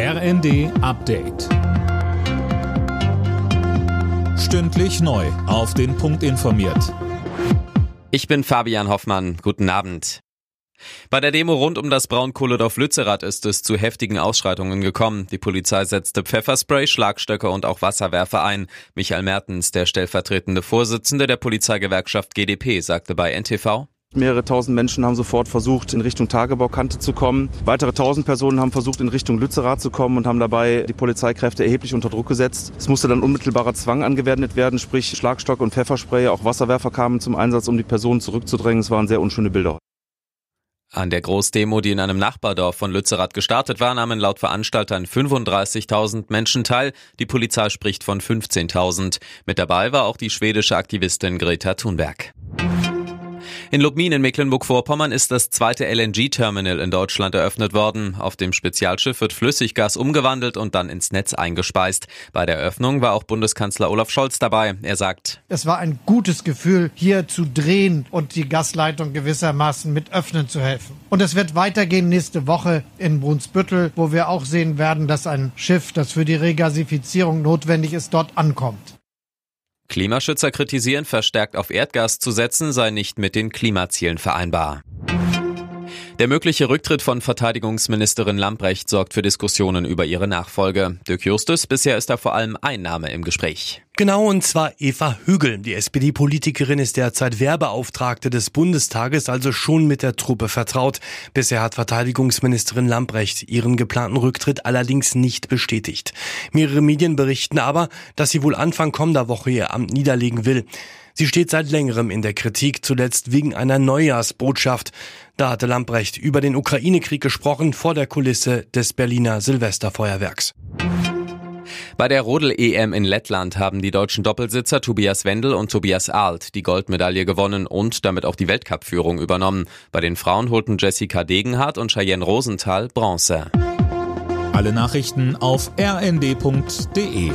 RND Update. Stündlich neu. Auf den Punkt informiert. Ich bin Fabian Hoffmann. Guten Abend. Bei der Demo rund um das Braunkohledorf Lützerath ist es zu heftigen Ausschreitungen gekommen. Die Polizei setzte Pfefferspray, Schlagstöcke und auch Wasserwerfer ein. Michael Mertens, der stellvertretende Vorsitzende der Polizeigewerkschaft GdP, sagte bei NTV, Mehrere tausend Menschen haben sofort versucht, in Richtung Tagebaukante zu kommen. Weitere tausend Personen haben versucht, in Richtung Lützerath zu kommen und haben dabei die Polizeikräfte erheblich unter Druck gesetzt. Es musste dann unmittelbarer Zwang angewendet werden, sprich Schlagstock und Pfefferspray. Auch Wasserwerfer kamen zum Einsatz, um die Personen zurückzudrängen. Es waren sehr unschöne Bilder. An der Großdemo, die in einem Nachbardorf von Lützerath gestartet war, nahmen laut Veranstaltern 35.000 Menschen teil. Die Polizei spricht von 15.000. Mit dabei war auch die schwedische Aktivistin Greta Thunberg. In Lubmin in Mecklenburg-Vorpommern ist das zweite LNG-Terminal in Deutschland eröffnet worden. Auf dem Spezialschiff wird Flüssiggas umgewandelt und dann ins Netz eingespeist. Bei der Eröffnung war auch Bundeskanzler Olaf Scholz dabei. Er sagt, es war ein gutes Gefühl, hier zu drehen und die Gasleitung gewissermaßen mit öffnen zu helfen. Und es wird weitergehen nächste Woche in Brunsbüttel, wo wir auch sehen werden, dass ein Schiff, das für die Regasifizierung notwendig ist, dort ankommt. Klimaschützer kritisieren, verstärkt auf Erdgas zu setzen, sei nicht mit den Klimazielen vereinbar. Der mögliche Rücktritt von Verteidigungsministerin Lamprecht sorgt für Diskussionen über ihre Nachfolge. Dirk Justus, bisher ist da vor allem ein Name im Gespräch. Genau, und zwar Eva Hügel. Die SPD-Politikerin ist derzeit Werbeauftragte des Bundestages, also schon mit der Truppe vertraut. Bisher hat Verteidigungsministerin Lamprecht ihren geplanten Rücktritt allerdings nicht bestätigt. Mehrere Medien berichten aber, dass sie wohl Anfang kommender Woche ihr Amt niederlegen will. Sie steht seit längerem in der Kritik, zuletzt wegen einer Neujahrsbotschaft. Da hatte Lamprecht über den Ukraine-Krieg gesprochen vor der Kulisse des Berliner Silvesterfeuerwerks. Bei der Rodel-EM in Lettland haben die deutschen Doppelsitzer Tobias Wendel und Tobias Arlt die Goldmedaille gewonnen und damit auch die Weltcup-Führung übernommen. Bei den Frauen holten Jessica Degenhardt und Cheyenne Rosenthal Bronze. Alle Nachrichten auf rnd.de